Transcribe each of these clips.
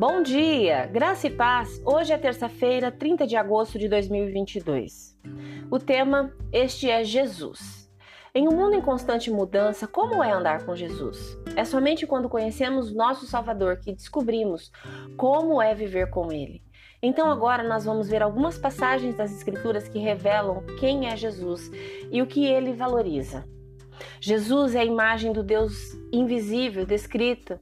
Bom dia, graça e paz. Hoje é terça-feira, 30 de agosto de 2022. O tema: Este é Jesus. Em um mundo em constante mudança, como é andar com Jesus? É somente quando conhecemos nosso Salvador que descobrimos como é viver com Ele. Então, agora nós vamos ver algumas passagens das Escrituras que revelam quem é Jesus e o que ele valoriza. Jesus é a imagem do Deus invisível descrita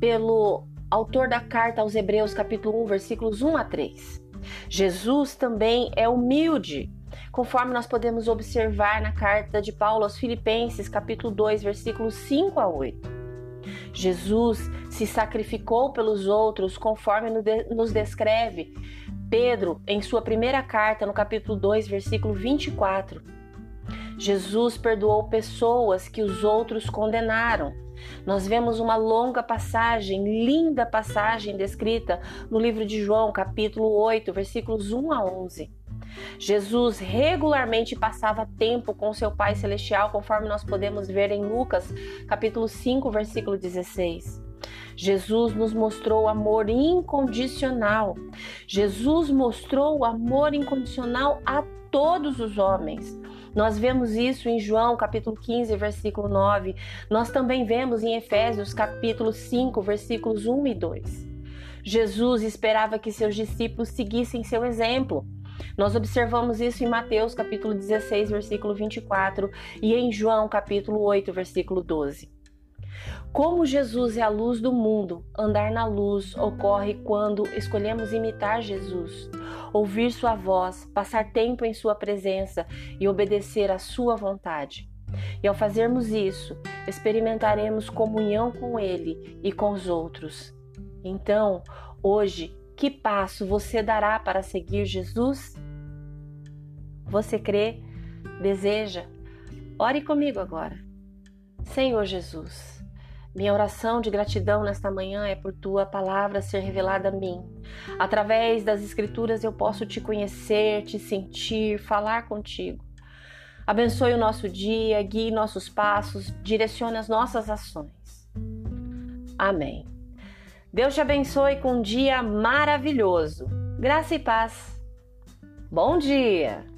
pelo autor da carta aos Hebreus, capítulo 1, versículos 1 a 3. Jesus também é humilde, conforme nós podemos observar na carta de Paulo aos Filipenses, capítulo 2, versículos 5 a 8. Jesus se sacrificou pelos outros, conforme nos descreve Pedro em sua primeira carta, no capítulo 2, versículo 24. Jesus perdoou pessoas que os outros condenaram. Nós vemos uma longa passagem, linda passagem descrita no livro de João, capítulo 8, versículos 1 a 11. Jesus regularmente passava tempo com seu Pai Celestial, conforme nós podemos ver em Lucas, capítulo 5, versículo 16. Jesus nos mostrou amor incondicional. Jesus mostrou o amor incondicional a todos os homens. Nós vemos isso em João capítulo 15, versículo 9. Nós também vemos em Efésios capítulo 5, versículos 1 e 2. Jesus esperava que seus discípulos seguissem seu exemplo. Nós observamos isso em Mateus capítulo 16, versículo 24 e em João capítulo 8, versículo 12. Como Jesus é a luz do mundo, andar na luz ocorre quando escolhemos imitar Jesus, ouvir Sua voz, passar tempo em Sua presença e obedecer à Sua vontade. E ao fazermos isso, experimentaremos comunhão com Ele e com os outros. Então, hoje, que passo você dará para seguir Jesus? Você crê? Deseja? Ore comigo agora. Senhor Jesus, minha oração de gratidão nesta manhã é por tua palavra ser revelada a mim. Através das Escrituras eu posso te conhecer, te sentir, falar contigo. Abençoe o nosso dia, guie nossos passos, direcione as nossas ações. Amém. Deus te abençoe com um dia maravilhoso. Graça e paz. Bom dia!